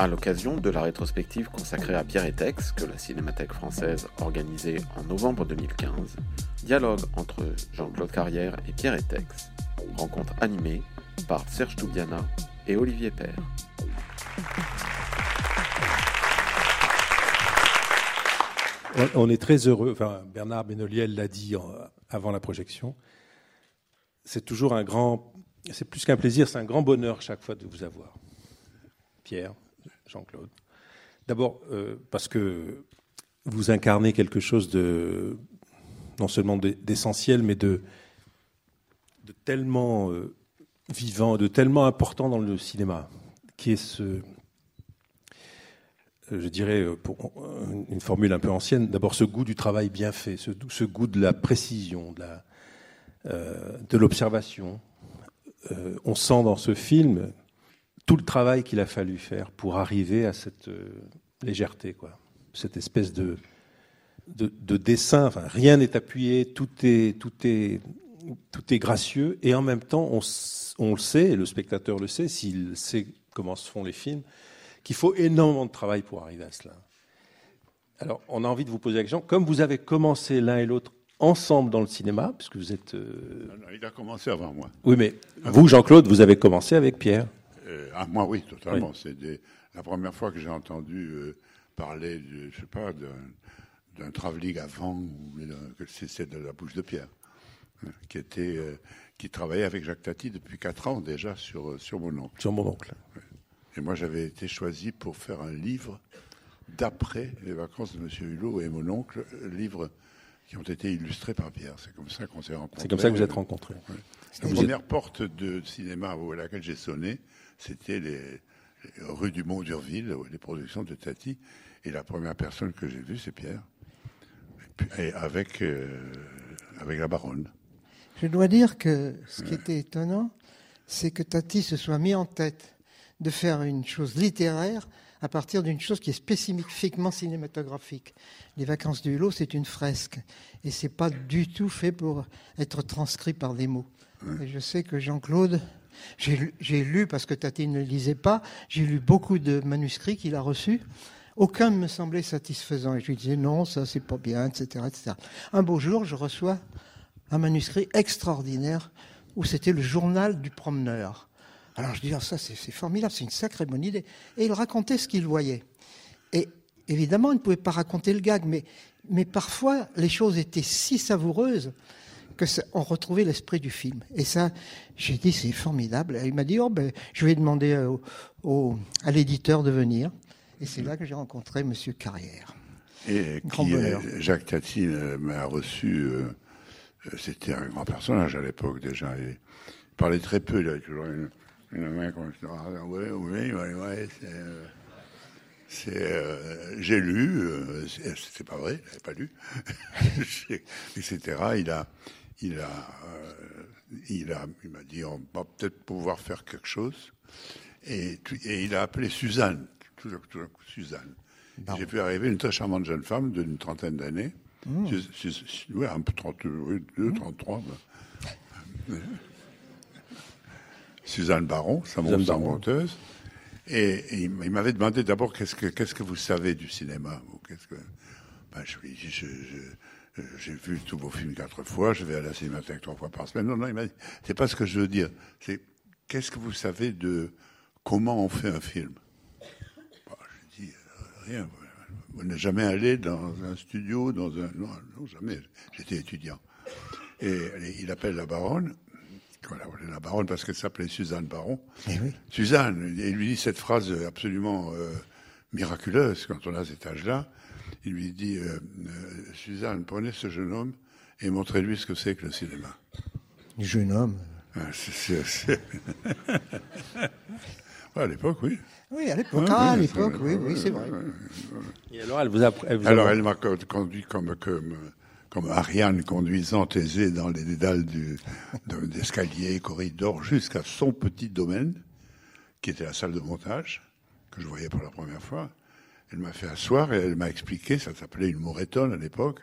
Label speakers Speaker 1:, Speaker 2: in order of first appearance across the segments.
Speaker 1: À l'occasion de la rétrospective consacrée à Pierre et Tex que la Cinémathèque française organisait en novembre 2015, dialogue entre Jean-Claude Carrière et Pierre et Tex, rencontre animée par Serge Toubiana et Olivier Père.
Speaker 2: On- est très heureux, Bernard Benoliel l'a dit avant la projection, c'est toujours un grand, c'est plus qu'un plaisir, c'est un grand bonheur chaque fois de vous avoir. Pierre, Jean-Claude. D'abord euh, parce que vous incarnez quelque chose de, non seulement de- d'essentiel, mais de, tellement euh, vivant, de tellement important dans le cinéma, qui est ce, je dirais, euh, pour euh, une formule un peu ancienne, d'abord ce goût du travail bien fait, ce, goût de la précision, de euh, l'observation. Euh, on sent dans ce film tout le travail qu'il a fallu faire pour arriver à cette euh, légèreté, quoi. cette espèce de, de, de dessin. Enfin, rien n'est appuyé, tout est, tout, est, tout est gracieux, et en même temps, on, le sait, et le spectateur le sait, s'il sait comment se font les films, qu'il faut énormément de travail pour arriver à cela. Alors, on a envie de vous poser la question, comme vous avez commencé l'un et l'autre ensemble dans le cinéma, puisque vous êtes... euh,
Speaker 3: Non, non, il a commencé avant moi.
Speaker 2: Oui, mais vous, Jean-Claude, vous avez commencé avec Pierre.
Speaker 3: Euh, ah, moi, oui, totalement. C'est des- la première fois que j'ai entendu euh, parler, de, je sais pas, d'un, travelling avant, ou c'est, de la bouche de Pierre, hein, qui était, euh, qui travaillait avec Jacques Tati depuis quatre ans déjà sur, sur mon oncle.
Speaker 2: Sur mon oncle.
Speaker 3: Et moi, j'avais été choisi pour faire un livre d'après les vacances de Monsieur Hulot et mon oncle, livres qui ont été illustrés par Pierre. C'est comme ça qu'on s'est rencontrés.
Speaker 2: C'est comme ça que vous êtes rencontrés.
Speaker 3: La
Speaker 2: Vous
Speaker 3: première porte de cinéma à laquelle j'ai sonné, c'était les, les rues du Mont d'Urville, les productions de Tati. Et la première personne que j'ai vue, c'est Pierre. Et, puis- et avec, euh, avec la baronne.
Speaker 4: Je dois dire que ce qui était étonnant, c'est que Tati se soit mis en tête de faire une chose littéraire à partir d'une chose qui est spécifiquement cinématographique. Les vacances du Hulot, c'est une fresque. Et c'est pas du tout fait pour être transcrit par des mots. Et je sais que Jean-Claude, j'ai lu- parce que Tati ne lisait pas, j'ai lu beaucoup de manuscrits qu'il a reçus. Aucun ne me semblait satisfaisant. Et je lui disais non, ça c'est pas bien, etc., etc. Un beau jour, je reçois un manuscrit extraordinaire où c'était le journal du promeneur. Alors je dis, ah, ça c'est formidable, c'est une sacrée bonne idée. Et il racontait ce qu'il voyait. Et évidemment, il ne pouvait pas raconter le gag, mais, mais parfois les choses étaient si savoureuses que ça- on retrouvait l'esprit du film. Et ça, j'ai dit, c'est formidable. Et il m'a dit, oh, ben, je vais demander au- au- à l'éditeur de venir. Et c'est là que j'ai rencontré Monsieur Carrière.
Speaker 3: Et
Speaker 4: Grand
Speaker 3: qui,
Speaker 4: bonheur.
Speaker 3: euh, Jacques Tati euh, m'a reçu. euh, euh, C'était un grand personnage à l'époque déjà. Il parlait très peu. Il avait toujours une, une main comme ça. Ah, Oui, oui, oui, oui. c'est, euh, euh, j'ai lu. euh, c'est- C'était pas vrai. J'avais pas lu. Etc. Il a, il a, euh, il a, il m'a dit on va peut-être pouvoir faire quelque chose. Et, et il a appelé Suzanne. Tout à coup, Suzanne. J'ai vu arriver une très charmante jeune femme d'une trentaine d'années. Su- ouais, un peu 30, oui, 2, 33. bah. Suzanne Baron, sa, monteuse. Et, et il m'avait demandé d'abord qu'est-ce que, qu'est-ce que vous savez du cinéma ou qu'est-ce que... Ben, je lui ai dit, je- je- j'ai vu tous vos films quatre fois, je vais à la cinémathèque trois fois par semaine. Non, non, il m'a dit, c'est pas ce que je veux dire. C'est qu'est-ce que vous savez de comment on fait un film? Bah, Je dis, euh, rien. Vous n'êtes jamais allé dans un studio, dans un... Non, non jamais. J'étais étudiant. Et il appelle la baronne, voilà, la baronne parce qu'elle s'appelait Suzanne Baron. Suzanne, il lui dit cette phrase absolument euh, miraculeuse quand on a cet âge-là. Il lui dit, euh, euh, Suzanne, prenez ce jeune homme et montrez-lui ce que c'est que le cinéma.
Speaker 4: Jeune homme.
Speaker 3: Ah, c'est- c'est- c'est- à l'époque, oui.
Speaker 4: Oui, à l'époque,
Speaker 3: Ouais,
Speaker 4: ah, à l'époque, oui, oui, c'est vrai.
Speaker 2: Et alors, elle vous a. elle vous a-
Speaker 3: Alors, elle m'a co- conduit comme, comme, comme Ariane conduisant Thésée dans les dédales du, de- d'escaliers, corridors, jusqu'à son petit domaine, qui était la salle de montage, que je voyais pour la première fois. Elle m'a fait asseoir et elle m'a expliqué, ça s'appelait une mourettonne à l'époque,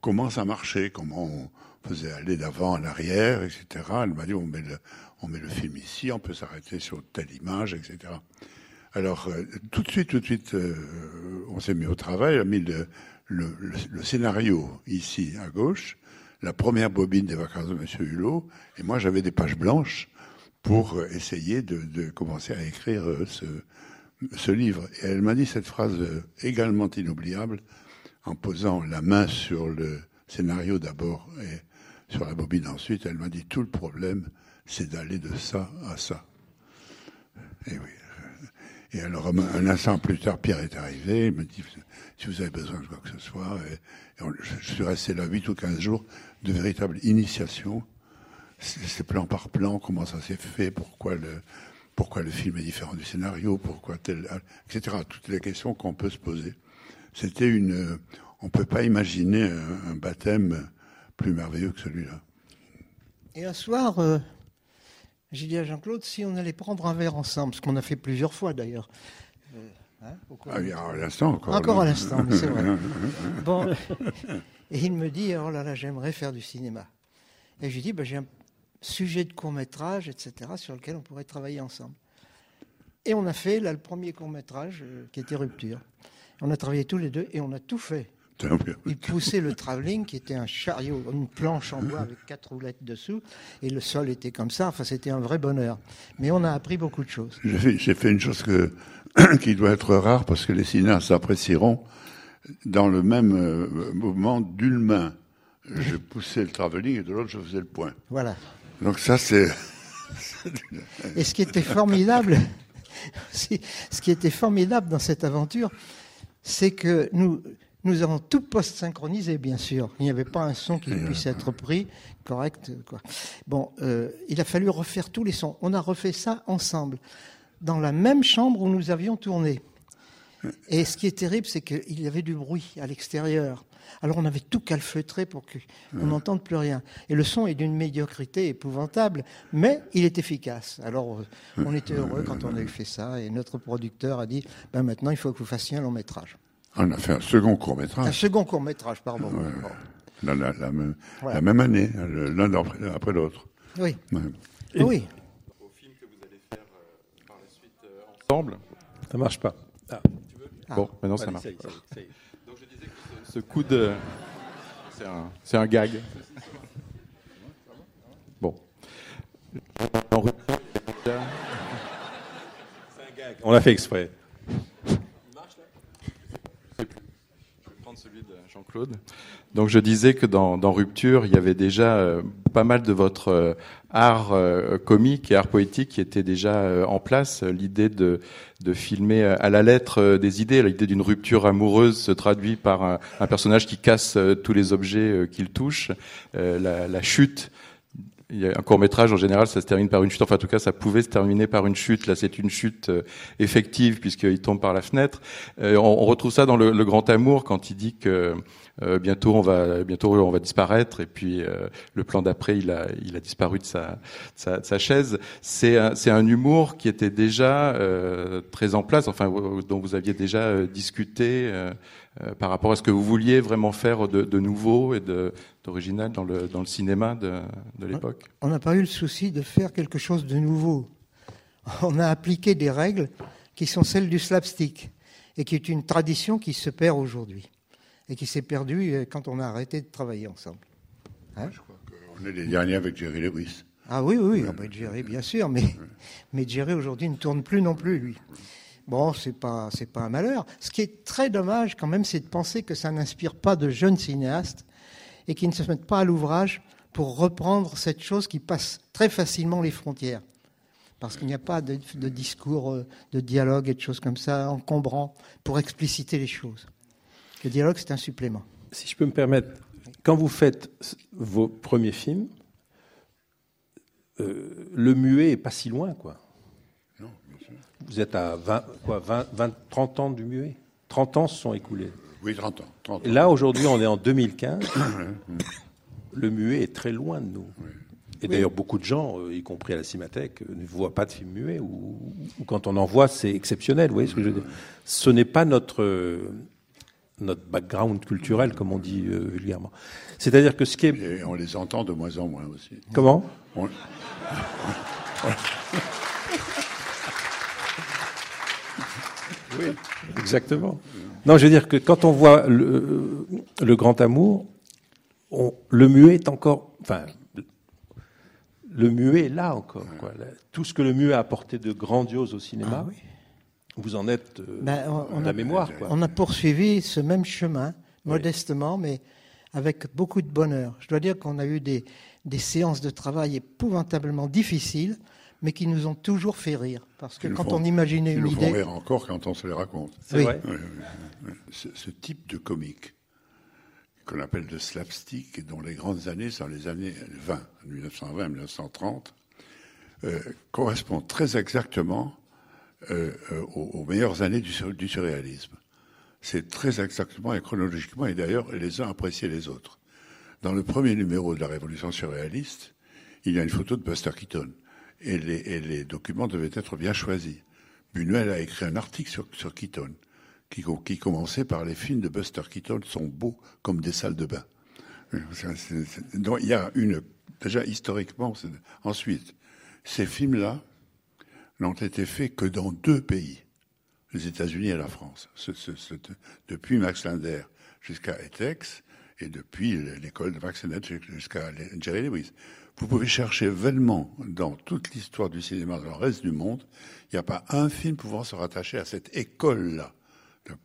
Speaker 3: comment ça marchait, comment on faisait aller d'avant en arrière, etc. Elle m'a dit, on met, le, on met le film ici, on peut s'arrêter sur telle image, etc. Alors, euh, tout de suite, tout de suite, euh, on s'est mis au travail, on a mis le, le, le- scénario ici, à gauche, la première bobine des vacances de Monsieur Hulot, et moi j'avais des pages blanches pour essayer de, de commencer à écrire euh, ce, ce livre. Et elle m'a dit cette phrase euh, également inoubliable, en posant la main sur le scénario d'abord et sur la bobine ensuite, elle m'a dit tout le problème, c'est d'aller de ça à ça. Et oui. Et alors, un, instant plus tard, Pierre est arrivé. Il me dit si vous avez besoin de quoi que ce soit. Je, suis resté là 8 ou 15 jours de véritable initiation. C'est plan par plan, comment ça s'est fait, pourquoi le, pourquoi le film est différent du scénario, pourquoi tel, etc. Toutes les questions qu'on peut se poser. C'était une. On peut pas imaginer un, un baptême plus merveilleux que celui-là.
Speaker 4: Et un soir, euh, j'ai dit à Jean-Claude si on allait prendre un verre ensemble, ce qu'on a fait plusieurs fois d'ailleurs. Euh, hein,
Speaker 3: Ah, à l'instant encore.
Speaker 4: Encore à l'instant, c'est vrai. Bon. Et il me dit, oh là là, j'aimerais faire du cinéma. Et je lui dis, ben, j'ai un sujet de court métrage, etc., sur lequel on pourrait travailler ensemble. Et on a fait là le premier court métrage euh, qui était Rupture. On a travaillé tous les deux et on a tout fait. Il poussait le travelling, qui était un chariot, une planche en bois avec quatre roulettes dessous, et le sol était comme ça. Enfin, c'était un vrai bonheur. Mais on a appris beaucoup de choses.
Speaker 3: J'ai fait, j'ai fait une chose que, qui doit être rare parce que les cinéastes apprécieront. Dans le même euh, mouvement, d'une main, je poussais le travelling et de l'autre, je faisais le point.
Speaker 4: Voilà.
Speaker 3: Donc ça, c'est...
Speaker 4: Et ce qui était formidable, ce qui était formidable dans cette aventure, c'est que nous, nous avons tout post-synchronisé, bien sûr. Il n'y avait pas un son qui puisse être pris correct. Quoi. Bon, euh, il a fallu refaire tous les sons. On a refait ça ensemble, dans la même chambre où nous avions tourné. Et ce qui est terrible, c'est qu'il y avait du bruit à l'extérieur. Alors on avait tout calfeutré pour qu'on n'entende plus rien. Et le son est d'une médiocrité épouvantable, mais il est efficace. Alors euh, on était heureux quand on a eu fait ça, et notre producteur a dit, ben maintenant il faut que vous fassiez un long métrage.
Speaker 3: On a fait un second
Speaker 4: Un
Speaker 3: court-métrage,
Speaker 4: second court métrage, pardon. Bon.
Speaker 3: la, la- la même,
Speaker 4: Voilà.
Speaker 3: la même année, l'un après, l'autre.
Speaker 4: Oui,
Speaker 3: Ouais.
Speaker 4: oui.
Speaker 5: ensemble.
Speaker 2: Ça marche pas. Ah,
Speaker 5: Bon, maintenant ça
Speaker 2: allez,
Speaker 5: marche.
Speaker 2: ça y est, ça y est, ça y est.
Speaker 5: Ce coup de. C'est un, c'est un gag. Bon.
Speaker 2: On l'a fait exprès.
Speaker 5: je vais prendre celui de Jean-Claude. Donc je disais que dans, dans Rupture, il y avait déjà euh, pas mal de votre euh, art euh, comique et art poétique qui était déjà en place. L'idée de, de filmer à la lettre des idées, l'idée d'une rupture amoureuse se traduit par un, personnage qui casse tous les objets qu'il touche. La, chute un court métrage en général, ça se termine par une chute. Enfin, en tout cas, ça pouvait se terminer par une chute. Là, c'est une chute effective puisqu'il tombe par la fenêtre. On, retrouve ça dans le Grand Amour quand il dit que euh, bientôt on va bientôt on va disparaître et puis euh, le plan d'après il a il a disparu de sa de sa, de sa chaise. C'est un, c'est un humour qui était déjà euh, très en place. Enfin, dont vous aviez déjà euh, discuté. euh, euh, par rapport à ce que vous vouliez vraiment faire de, de nouveau et de d'original dans le dans le cinéma de, de l'époque.
Speaker 4: On n'a pas eu le souci de faire quelque chose de nouveau. On a appliqué des règles qui sont celles du slapstick et qui est une tradition qui se perd aujourd'hui et qui s'est perdue euh, quand on a arrêté de travailler ensemble. Hein
Speaker 3: On est les derniers avec Jerry Lewis.
Speaker 4: ah oui, oui, oui, ah bah, Jerry, bien sûr, mais, mais Jerry aujourd'hui ne tourne plus non plus, lui. Bon, c'est pas, c'est pas un malheur. Ce qui est très dommage quand même, c'est de penser que ça n'inspire pas de jeunes cinéastes et qui ne se mettent pas à l'ouvrage pour reprendre cette chose qui passe très facilement les frontières. Parce qu'il n'y a pas de, de discours, euh, de dialogue et de choses comme ça encombrants pour expliciter les choses. Le dialogue, c'est un supplément.
Speaker 2: Si je peux me permettre, quand vous faites vos premiers films, euh, le muet est pas si loin, quoi.
Speaker 3: Non, bien sûr.
Speaker 2: Vous êtes à 20, quoi, 20, 20, 30 ans du muet? 30 ans se sont écoulés.
Speaker 3: Oui, 30 ans. 30
Speaker 2: Et
Speaker 3: ans.
Speaker 2: là, aujourd'hui, on est en 2015. le muet est très loin de nous. Et d'ailleurs, beaucoup de gens, euh, y compris à la Cinémathèque, euh, ne voient pas de films muets, ou, ou quand on en voit, c'est exceptionnel. Vous voyez ce que je veux dire Ce n'est pas notre, euh, notre background culturel, comme on dit euh, vulgairement. C'est-à-dire que ce qui est...
Speaker 3: Et on les entend de moins en moins aussi.
Speaker 2: Comment?
Speaker 3: On-
Speaker 2: Oui, exactement. Non, je veux dire que quand on voit le, le grand amour, on- le muet est encore, enfin, le muet est là encore. quoi. Tout ce que le muet a apporté de grandiose au cinéma,
Speaker 4: Ah oui.
Speaker 2: Vous en êtes euh,
Speaker 4: Ben, on- on
Speaker 2: la
Speaker 4: a-
Speaker 2: mémoire. Quoi.
Speaker 4: On a poursuivi ce même chemin, modestement, mais avec beaucoup de bonheur. Je dois dire qu'on a eu des, des séances de travail épouvantablement difficiles, mais qui nous ont toujours fait rire. Parce que quand
Speaker 3: font-
Speaker 4: on imaginait une
Speaker 3: nous
Speaker 4: idée.
Speaker 3: rire encore quand on se les raconte.
Speaker 2: C'est
Speaker 4: Oui.
Speaker 2: vrai.
Speaker 3: Oui, oui, oui. Ce, ce type de comique qu'on appelle de slapstick et dont les grandes années sont les années 20, 1920, 1930, euh, correspond très exactement euh, euh, aux, meilleures années du, sur- du surréalisme. C'est très exactement et chronologiquement, et d'ailleurs, les uns appréciaient les autres. Dans le premier numéro de la Révolution surréaliste, il y a une photo de Buster Keaton. Et les, documents devaient être bien choisis. Buñuel a écrit un article sur, Keaton, qui, qui commençait par les films de Buster Keaton sont beaux comme des salles de bain. Donc, il y a une, déjà historiquement, ensuite, ces films-là n'ont été faits que dans deux pays, les États-Unis et la France. Ce- ce- ce- depuis Max Linder jusqu'à Etex, et depuis l'école de Max Linder jusqu'à Jerry Lewis. Vous pouvez chercher vainement dans toute l'histoire du cinéma, dans le reste du monde, il n'y a pas un film pouvant se rattacher à cette école-là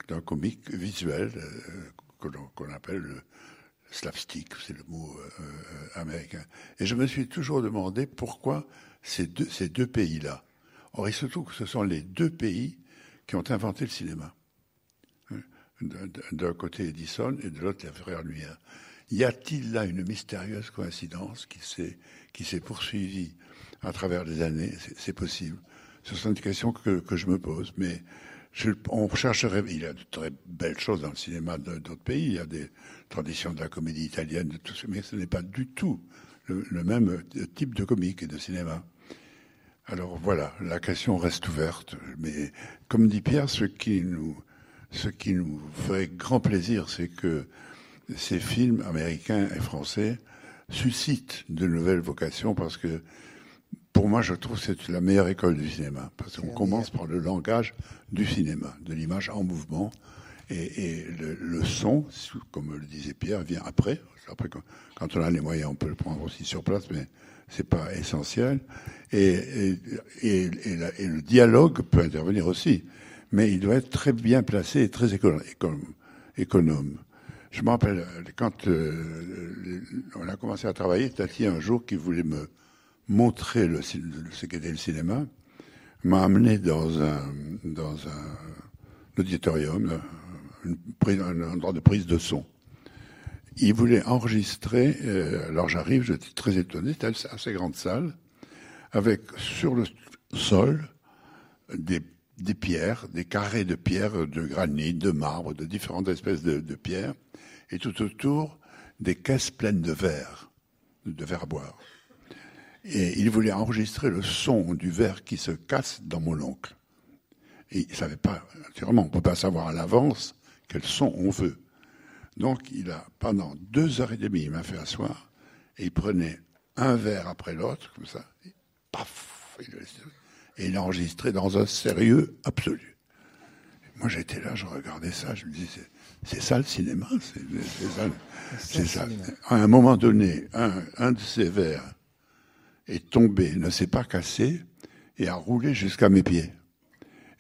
Speaker 3: d'un- comique visuel euh, qu'on appelle le slapstick, c'est le mot euh, euh, américain. Et je me suis toujours demandé pourquoi ces deux, ces deux pays-là. Or, il se trouve que ce sont les deux pays qui ont inventé le cinéma. D'un- côté Edison et de l'autre les frères Lumière. Y a-t-il là une mystérieuse coïncidence qui s'est poursuivie à travers les années? C'est- possible. Ce sont des questions que, que je me pose, mais je, on chercherait. Il y a de très belles choses dans le cinéma d'autres pays. Il y a des traditions de la comédie italienne, de tout mais ce n'est pas du tout le même type de comique et de cinéma. Alors voilà, la question reste ouverte, mais comme dit Pierre, ce qui nous, ce qui nous ferait grand plaisir, c'est que ces films américains et français suscitent de nouvelles vocations parce que pour moi, je trouve que c'est la meilleure école du cinéma parce qu'on commence par le langage du cinéma, de l'image en mouvement et, et le, le son, comme le disait Pierre, vient après. Après, quand, quand on a les moyens, on peut le prendre aussi sur place, mais c'est pas essentiel. Et, le dialogue peut intervenir aussi, mais il doit être très bien placé et très économe. Je me rappelle quand euh, on a commencé à travailler, Tati un jour qui voulait me montrer le, ce qu'était le cinéma, m'a amené dans un dans un auditorium, un endroit de prise de son. Il voulait enregistrer. euh, alors j'arrive, j'étais très étonné. C'était assez grande salle avec sur le sol des, pierres, des carrés de pierres, de granit, de marbre, de différentes espèces de, pierres, et tout autour des caisses pleines de verre, de verre à boire. Et il voulait enregistrer le son du verre qui se casse dans mon oncle. Et il savait pas, naturellement, on peut pas savoir à l'avance quel son on veut. Donc, il a, pendant deux heures et demie, il m'a fait asseoir, et il prenait un verre après l'autre, comme ça, et paf, et il enregistrait dans un sérieux absolu. Moi, j'étais là, je regardais ça, je me disais, c'est- ça le cinéma, c'est ça. À un moment donné, un, un de ces verres est tombé, ne s'est pas cassé, et a roulé jusqu'à mes pieds.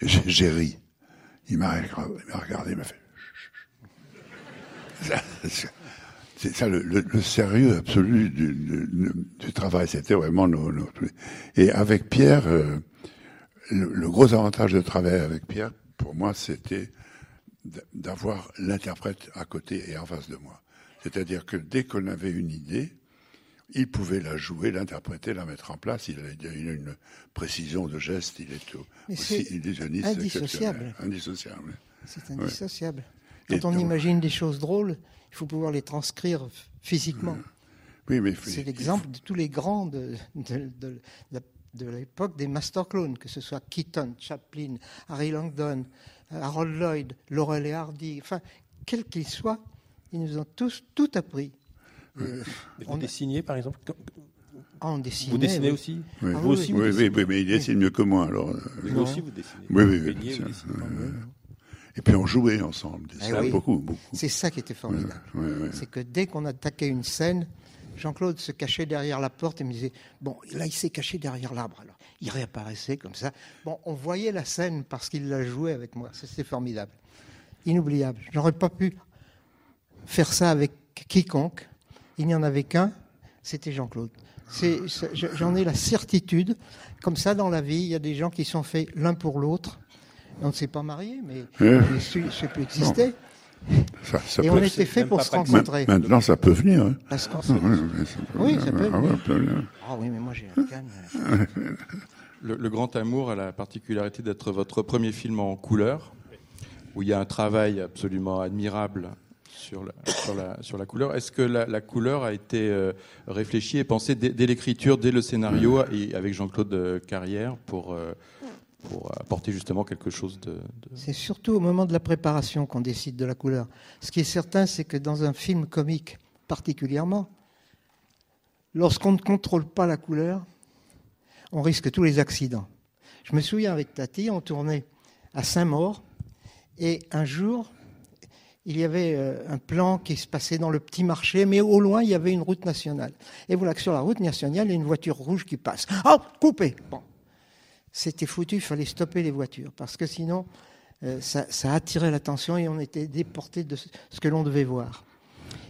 Speaker 3: J'ai ri. Il m'a regardé, il m'a regardé, il m'a fait. C'est ça le, le- le sérieux absolu du, du- du travail. C'était vraiment nos, nos- Et avec Pierre, euh, le, le gros avantage de travailler avec Pierre, pour moi, c'était d'avoir l'interprète à côté et en face de moi. C'est-à-dire que dès qu'on avait une idée, il pouvait la jouer, l'interpréter, la mettre en place. Il a, une précision de geste. Il est aussi
Speaker 4: c'est
Speaker 3: illusionniste.
Speaker 4: indissociable. C'est indissociable. Quand on
Speaker 3: donc-
Speaker 4: imagine des choses drôles, il faut pouvoir les transcrire physiquement.
Speaker 3: Oui, mais
Speaker 4: C'est l'exemple de tous les grands de, de- de la- de l'époque des master clones, que ce soit Keaton, Chaplin, Harry Langdon, euh, Harold Lloyd, Laurel et Hardy, enfin, quels qu'ils soient, ils nous ont tous tout appris. Euh,
Speaker 2: Vous
Speaker 4: on,
Speaker 2: dessinez, par exemple
Speaker 4: ah, on dessinait,
Speaker 2: Vous dessinez
Speaker 4: oui.
Speaker 2: aussi
Speaker 3: Oui.
Speaker 4: Ah
Speaker 2: Vous
Speaker 4: oui,
Speaker 2: aussi,
Speaker 3: Oui,
Speaker 2: vous
Speaker 3: oui,
Speaker 2: dessinez
Speaker 3: oui, mais il dessine mieux que moi. Alors, euh,
Speaker 2: Vous aussi, vous dessinez.
Speaker 3: Oui, oui,
Speaker 2: Vous
Speaker 3: oui, Et puis on jouait ensemble. Ça,
Speaker 4: oui.
Speaker 3: Beaucoup, beaucoup.
Speaker 4: C'est ça qui était formidable.
Speaker 3: Ouais, ouais.
Speaker 4: C'est que dès qu'on attaquait une scène, Jean-Claude se cachait derrière la porte et me disait Bon, là, il s'est caché derrière l'arbre. Alors, il réapparaissait comme ça. Bon, on voyait la scène parce qu'il la jouait avec moi. C'était formidable. Inoubliable. J'aurais pas pu faire ça avec quiconque. Il n'y en avait qu'un, c'était Jean-Claude. J'en ai la certitude. Comme ça, dans la vie, il y a des gens qui sont faits l'un pour l'autre. On ne s'est pas marié, mais ça ça peut exister.
Speaker 3: Ça, ça
Speaker 4: Et
Speaker 3: peut-
Speaker 4: on était fait pour se rencontrer.
Speaker 3: Maintenant, ça peut venir. hein.
Speaker 4: Parce qu'on
Speaker 3: Ah, ça peut
Speaker 4: Oui,
Speaker 3: venir.
Speaker 4: ça peut
Speaker 3: Ah, ouais,
Speaker 4: venir.
Speaker 3: peut venir.
Speaker 4: Ah oui, mais moi j'ai la canne.
Speaker 5: Le, le Grand Amour a la particularité d'être votre premier film en couleur, où il y a un travail absolument admirable sur la, sur la, sur la couleur. Est-ce que la, la couleur a été euh, réfléchie et pensée dès, dès l'écriture, dès le scénario, et avec Jean-Claude euh, Carrière, pour, euh, pour apporter justement quelque chose de...
Speaker 4: C'est surtout au moment de la préparation qu'on décide de la couleur. Ce qui est certain, c'est que dans un film comique particulièrement, lorsqu'on ne contrôle pas la couleur, on risque tous les accidents. Je me souviens avec Tati, on tournait à Saint-Maur, et un jour, il y avait euh, un plan qui se passait dans le petit marché, mais au loin, il y avait une route nationale. Et voilà que sur la route nationale, il y a une voiture rouge qui passe. Oh, coupé Bon. C'était foutu, il fallait stopper les voitures, parce que sinon, euh, ça, attirait l'attention et on était déporté de ce que l'on devait voir.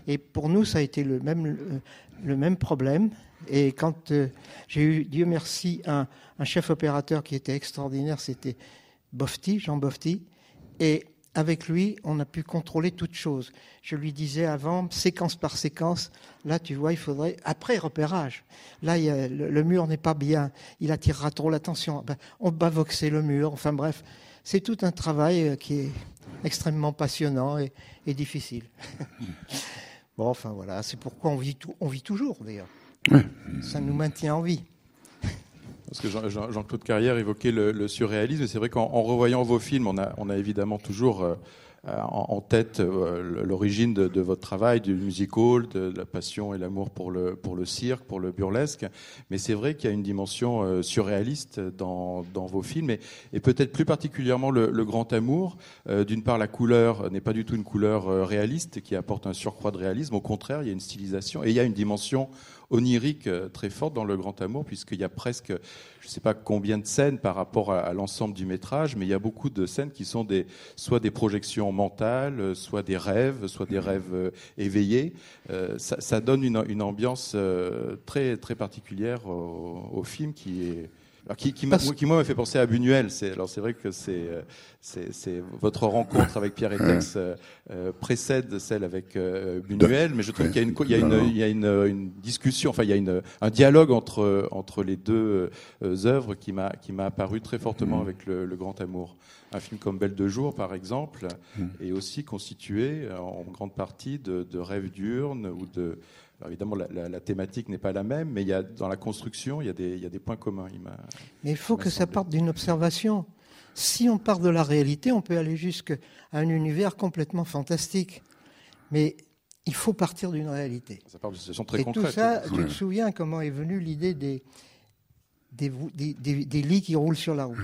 Speaker 4: Et pour nous, ça a été le même, le même problème. Et quand euh, j'ai eu, Dieu merci, un, un chef opérateur qui était extraordinaire, c'était Bofti, Jean Bofti. Et avec lui, on a pu contrôler toute chose. Je lui disais avant, séquence par séquence, là, tu vois, il faudrait, après repérage, là, il y a- le, le mur n'est pas bien, il attirera trop l'attention. Ben, on bavoxait le mur, enfin bref, c'est tout un travail euh, qui est extrêmement passionnant et, et difficile. bon, enfin voilà, c'est pourquoi on vit, tout- on vit toujours d'ailleurs. Ça nous maintient en vie.
Speaker 5: Parce que Jean- Jean- Jean-Claude Carrière évoquait le, le surréalisme, c'est vrai qu'en en revoyant vos films, on a, évidemment toujours euh, euh, en, tête euh, l'origine de, votre travail, du musical, de la passion et l'amour pour le, cirque, pour le burlesque. Mais c'est vrai qu'il y a une dimension surréaliste dans, vos films, et, peut-être plus particulièrement le, grand amour. D'une part, la couleur n'est pas du tout une couleur réaliste qui apporte un surcroît de réalisme. Au contraire, il y a une stylisation et il y a une dimension onirique euh, très forte dans le grand amour, puisqu'il y a presque, je ne sais pas combien de scènes par rapport à, à l'ensemble du métrage, mais il y a beaucoup de scènes qui sont des, soit des projections mentales, euh, soit des rêves, soit des rêves euh, éveillés. Euh, ça, ça donne une, une ambiance très, très particulière au, au film qui est. alors, qui, qui, m'a-
Speaker 4: Parce-
Speaker 5: qui, moi m'a fait penser à Buñuel. C'est, alors c'est vrai que c'est, euh, c'est, c'est votre rencontre avec Pierre Etex euh, euh, précède celle avec euh, Buñuel, mais je trouve qu'il y a une, il y a une, il y a une, une discussion, enfin il y a une, un dialogue entre entre les deux euh, œuvres qui m'a qui m'a apparu très fortement avec le, le Grand Amour. Un film comme Belle de jour, par exemple, est aussi constitué euh, en grande partie de, de rêves diurnes ou de alors évidemment, la, la- la thématique n'est pas la même, mais il y a, dans la construction, il y a des, il y a des points communs. Il
Speaker 4: Mais il faut que ça parte d'une observation. Si on part de la réalité, on peut aller jusqu'à un univers complètement fantastique. Mais il faut partir d'une réalité.
Speaker 5: Ça part de situations très
Speaker 4: Et
Speaker 5: concrètes.
Speaker 4: tout ça, tu te souviens comment est venue l'idée des, des, vou- des- des- des lits qui roulent sur la route.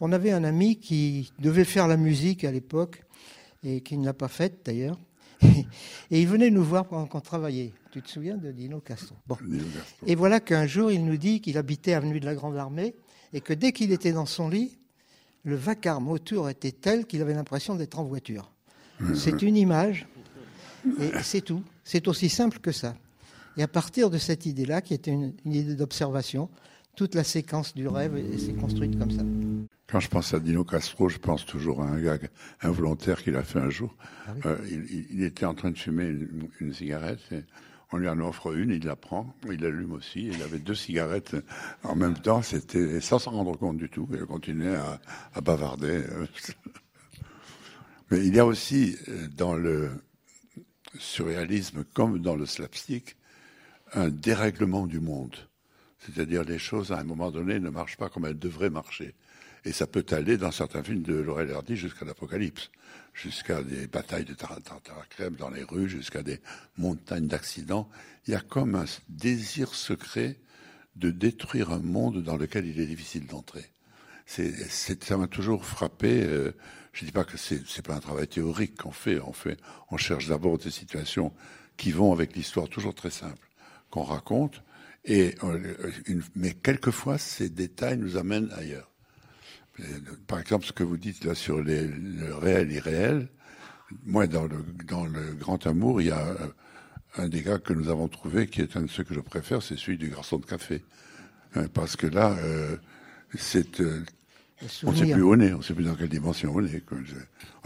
Speaker 4: On avait un ami qui devait faire la musique à l'époque et qui ne l'a pas faite d'ailleurs. Et il venait nous voir pendant qu'on travaillait. Tu te souviens de Dino Castro? Bon. Et voilà qu'un jour, il nous dit qu'il habitait avenue de la Grande Armée et que dès qu'il était dans son lit, le vacarme autour était tel qu'il avait l'impression d'être en voiture. C'est une image et c'est tout. C'est aussi simple que ça. Et à partir de cette idée-là, qui était une, une idée d'observation, toute la séquence du rêve est- s'est construite comme ça.
Speaker 3: Quand je pense à Dino Castro, je pense toujours à un gag involontaire qu'il a fait un jour.
Speaker 4: Ah oui.
Speaker 3: Euh, il, était en train de fumer une, une cigarette et On lui en offre une, il la prend, il allume aussi. Il avait deux cigarettes en même temps, c'était sans s'en rendre compte du tout. Il continuait à, à bavarder. Mais il y a aussi euh, dans le surréalisme, comme dans le slapstick, un dérèglement du monde. C'est-à-dire les choses, à un moment donné, ne marchent pas comme elles devraient marcher. Et ça peut aller, dans certains films de Laurel Hardy, jusqu'à l'apocalypse, jusqu'à des batailles de tartare crème dans les rues, jusqu'à des montagnes d'accidents. Il y a comme un désir secret de détruire un monde dans lequel il est difficile d'entrer. Ça m'a toujours frappé. Euh, je dis pas que c'est, c'est pas un travail théorique qu'on fait. On fait, on cherche d'abord des situations qui vont avec l'histoire toujours très simple qu'on raconte. Et euh, une, mais quelquefois, ces détails nous amènent ailleurs. Par exemple, ce que vous dites là sur les, le réel irréel, moi, dans le, dans le Grand Amour, il y a euh, un des gars que nous avons trouvé qui est un de ceux que je préfère, c'est celui du garçon de café. Euh, Parce que là, euh, c'est, euh, on ne sait plus où on est, on ne sait plus dans quelle dimension on est. quoi.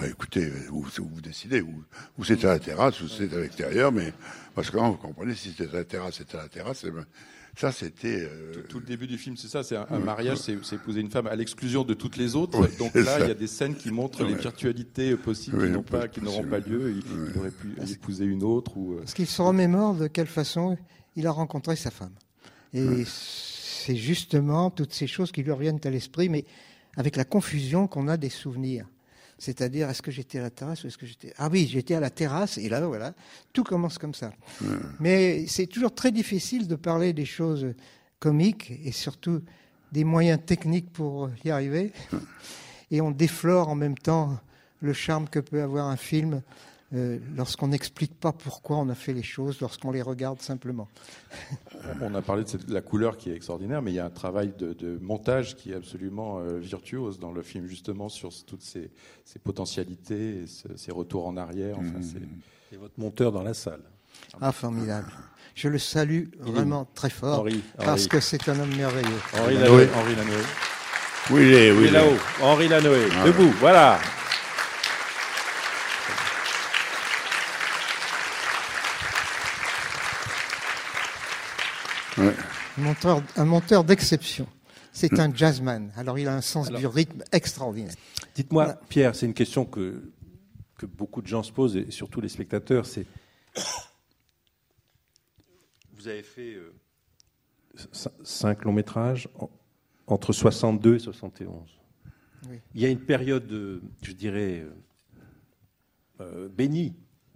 Speaker 3: Écoutez, vous, vous décidez, ou, ou c'est à la terrasse, ou c'est à l'extérieur, mais parce que hein, vous comprenez, si c'était à la terrasse, c'était à la terrasse. Et ça, c'était. euh,
Speaker 5: Tout le début du film, c'est ça. C'est un, un mariage, c'est épouser une femme à l'exclusion de toutes les autres.
Speaker 3: Oui,
Speaker 5: Donc là, il y a des scènes qui montrent les virtualités possibles
Speaker 3: Oui,
Speaker 5: qui n'ont pas, qui
Speaker 3: possible.
Speaker 5: n'auront pas lieu. Il,
Speaker 3: Ouais.
Speaker 5: il aurait pu épouser une autre ou. euh,
Speaker 4: Parce qu'il se remémore de quelle façon il a rencontré sa femme. Et c'est justement toutes ces choses qui lui reviennent à l'esprit, mais avec la confusion qu'on a des souvenirs. C'est-à-dire, est-ce que j'étais à la terrasse ou est-ce que j'étais... Ah oui, j'étais à la terrasse, et là, voilà, tout commence comme ça. Mais c'est toujours très difficile de parler des choses comiques, et surtout des moyens techniques pour y arriver. Et on déflore en même temps le charme que peut avoir un film euh, lorsqu'on n'explique pas pourquoi on a fait les choses, lorsqu'on les regarde simplement.
Speaker 5: On a parlé de, cette- de la couleur qui est extraordinaire, mais il y a un travail de, de montage qui est absolument euh, virtuose dans le film, justement sur toutes ces, ces potentialités, et ce- ces retours en arrière. Enfin,
Speaker 3: Mmh.
Speaker 5: c'est-
Speaker 2: Et votre monteur dans la salle.
Speaker 4: Ah, formidable. Je le salue vraiment très fort
Speaker 2: Henri,
Speaker 4: parce
Speaker 2: Henri.
Speaker 4: que c'est un homme merveilleux.
Speaker 2: Henri. Lanoé. Henri Lanoé.
Speaker 3: Oui, il est, oui,
Speaker 2: Il est
Speaker 3: il est.
Speaker 2: là-haut. Henri Lanoé.
Speaker 3: Ah,
Speaker 2: Debout, voilà.
Speaker 3: Ouais.
Speaker 4: Monteur, un monteur d'exception. C'est un jazzman. Alors il a un sens du rythme extraordinaire.
Speaker 2: Dites-moi,
Speaker 4: Voilà.
Speaker 2: Pierre, c'est une question que, que beaucoup de gens se posent, et surtout les spectateurs, c'est... Vous avez fait euh, cin- cinq longs métrages en- entre 62 et 71.
Speaker 4: Oui.
Speaker 2: Il y a une période, je dirais, euh, euh, bénie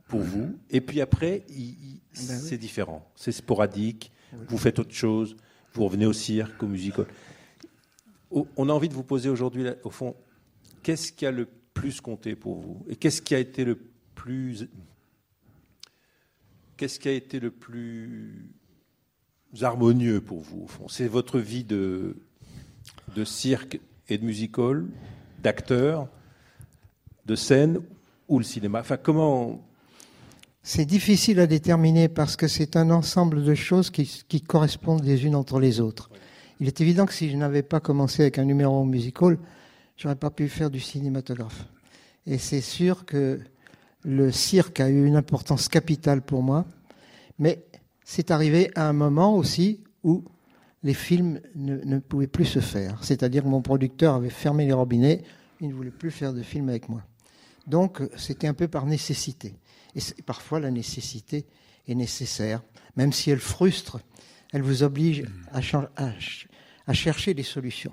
Speaker 2: pour vous, et puis après, il- il-
Speaker 4: Ben oui.
Speaker 2: c'est différent. C'est sporadique, vous faites autre chose, vous revenez au cirque, au musical. On a envie de vous poser aujourd'hui, au fond, qu'est-ce qui a le plus compté pour vous Et qu'est-ce qui a été le plus. Qu'est-ce qui a été le plus harmonieux pour vous, au fond? C'est votre vie de, de cirque et de musical, d'acteur, de scène ou le cinéma? Enfin, comment.
Speaker 4: C'est difficile à déterminer parce que c'est un ensemble de choses qui, correspondent les unes entre les autres. Il est évident que si je n'avais pas commencé avec un numéro musical, j'aurais pas pu faire du cinématographe. Et c'est sûr que le cirque a eu une importance capitale pour moi, mais c'est arrivé à un moment aussi où les films ne, ne pouvaient plus se faire. C'est-à-dire que mon producteur avait fermé les robinets, il ne voulait plus faire de films avec moi. Donc c'était un peu par nécessité. Et parfois la nécessité est nécessaire, même si elle frustre, elle vous oblige à, chercher des solutions.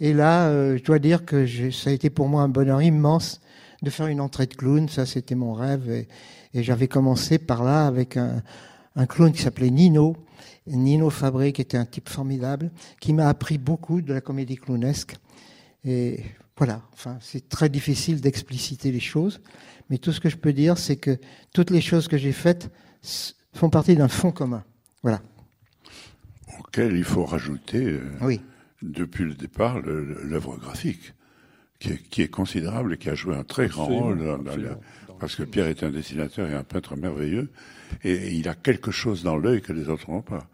Speaker 4: Et là, euh, je dois dire que ça a été pour moi un bonheur immense de faire une entrée de clown. Ça, c'était mon rêve. Et, j'avais commencé par là avec un, un clown qui s'appelait Nino. Nino Fabré, qui était un type formidable, qui m'a appris beaucoup de la comédie clownesque. Et voilà, enfin, c'est très difficile d'expliciter les choses. Mais tout ce que je peux dire, c'est que toutes les choses que j'ai faites font partie d'un fond commun. Voilà.
Speaker 3: Auquel il faut rajouter, euh,
Speaker 4: Oui.
Speaker 3: depuis le départ, l'œuvre graphique, qui est, qui est considérable et qui a joué un très grand
Speaker 2: Absolument,
Speaker 3: rôle. dans- dans la- parce que. Pierre est un dessinateur et un peintre merveilleux, et il a quelque chose dans l'œil que les autres n'ont pas.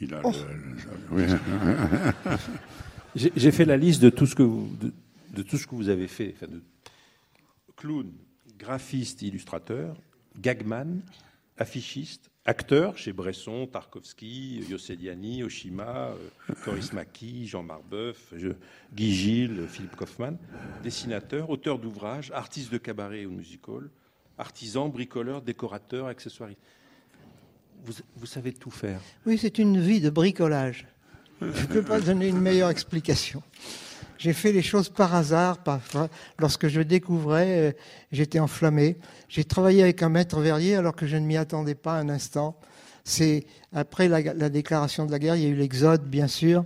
Speaker 3: Il a
Speaker 4: Oh.
Speaker 3: le- le- oui.
Speaker 2: J'ai j'ai fait la liste de tout ce que vous, de, de tout ce que vous avez fait. Enfin, de clown, graphiste, illustrateur, gagman, affichiste, acteurs chez Bresson, Tarkovsky, Yosseliani, Oshima, euh, Coris Maki, Jean Marbeuf, Guy Gilles, Philippe Kaufmann, dessinateur, auteur d'ouvrages, artiste de cabaret ou musical, artisan, bricoleur, décorateur, accessoiriste. Vous, vous savez tout faire.
Speaker 4: Oui, c'est une vie de bricolage. Je ne peux pas donner une meilleure explication. J'ai fait les choses par hasard, parfois. Lorsque je découvrais, euh, j'étais enflammé. J'ai travaillé avec un maître verrier alors que je ne m'y attendais pas un instant. C'est après la, la déclaration de la guerre, il y a eu l'exode, bien sûr.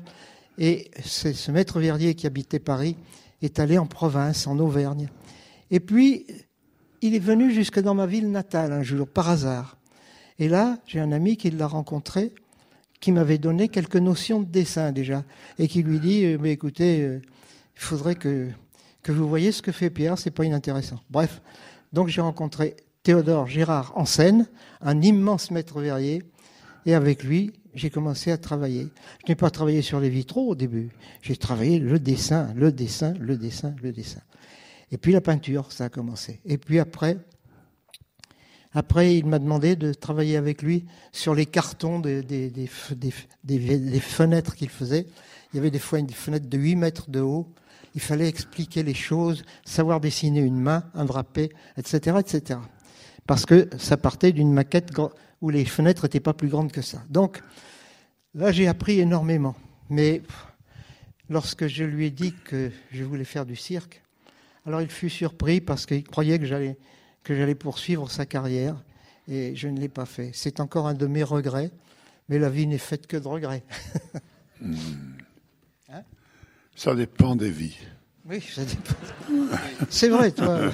Speaker 4: Et c'est ce maître verrier qui habitait Paris est allé en province, en Auvergne. Et puis, il est venu jusque dans ma ville natale un jour, par hasard. Et là, j'ai un ami qui l'a rencontré, qui m'avait donné quelques notions de dessin déjà, et qui lui dit euh, Mais écoutez, euh, il faudrait que, que vous voyez ce que fait Pierre, c'est pas inintéressant. Bref, donc j'ai rencontré Théodore Gérard en scène, un immense maître verrier, et avec lui, j'ai commencé à travailler. Je n'ai pas travaillé sur les vitraux au début, j'ai travaillé le dessin, le dessin, le dessin, le dessin. Et puis la peinture, ça a commencé. Et puis après, après, il m'a demandé de travailler avec lui sur les cartons des, des, des- des fenêtres qu'il faisait. Il y avait des fois une fenêtre de 8 mètres de haut. Il fallait expliquer les choses, savoir dessiner une main, un drapé, etc., etc. Parce que ça partait d'une maquette où les fenêtres n'étaient pas plus grandes que ça. Donc, là, j'ai appris énormément. Mais lorsque je lui ai dit que je voulais faire du cirque, alors il fut surpris parce qu'il croyait que j'allais que j'allais poursuivre sa carrière et je ne l'ai pas fait. C'est encore un de mes regrets, mais la vie n'est faite que de regrets.
Speaker 3: Ça dépend des vies.
Speaker 4: Oui, ça dépend. C'est vrai, toi.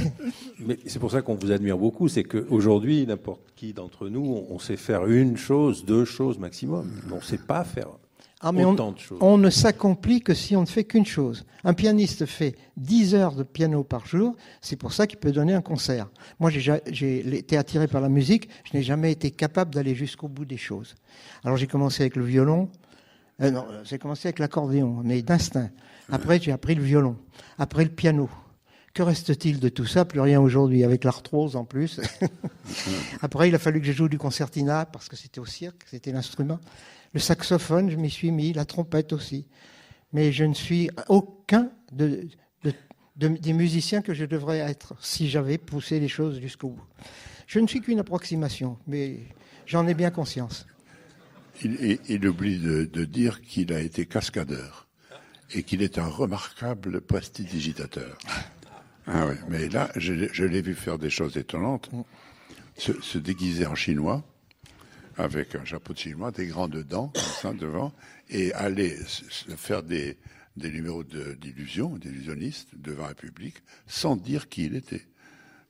Speaker 2: Mais c'est pour ça qu'on vous admire beaucoup, c'est qu'aujourd'hui, n'importe qui d'entre nous, on sait faire une chose, deux choses maximum. On ne sait pas faire
Speaker 4: Ah, mais on,
Speaker 2: autant de choses.
Speaker 4: on ne s'accomplit que si on ne fait qu'une chose. Un pianiste fait 10 heures de piano par jour, c'est pour ça qu'il peut donner un concert. Moi, j'ai ja- j'ai été attiré par la musique, je n'ai jamais été capable d'aller jusqu'au bout des choses. Alors j'ai commencé avec le violon, euh, non, euh, j'ai commencé avec l'accordéon, mais d'instinct. Après, j'ai appris le violon, après le piano. Que reste-t-il de tout ça? Plus rien aujourd'hui, avec l'arthrose en plus. Après, il a fallu que je joue du concertina parce que c'était au cirque, c'était l'instrument. Le saxophone, je m'y suis mis, la trompette aussi. Mais je ne suis aucun de, de- de- des musiciens que je devrais être si j'avais poussé les choses jusqu'au bout. Je ne suis qu'une approximation, mais j'en ai bien conscience.
Speaker 3: Il, il- il oublie de, de dire qu'il a été cascadeur et qu'il est un remarquable prestidigitateur. Ah oui, mais là, je, l'ai- je l'ai vu faire des choses étonnantes. Se, se déguiser en chinois, avec un chapeau de chinois, des grandes dents, comme ça, devant, et aller se, faire des, des numéros de- d'illusion, d'illusionniste, devant un public, sans dire qui il était.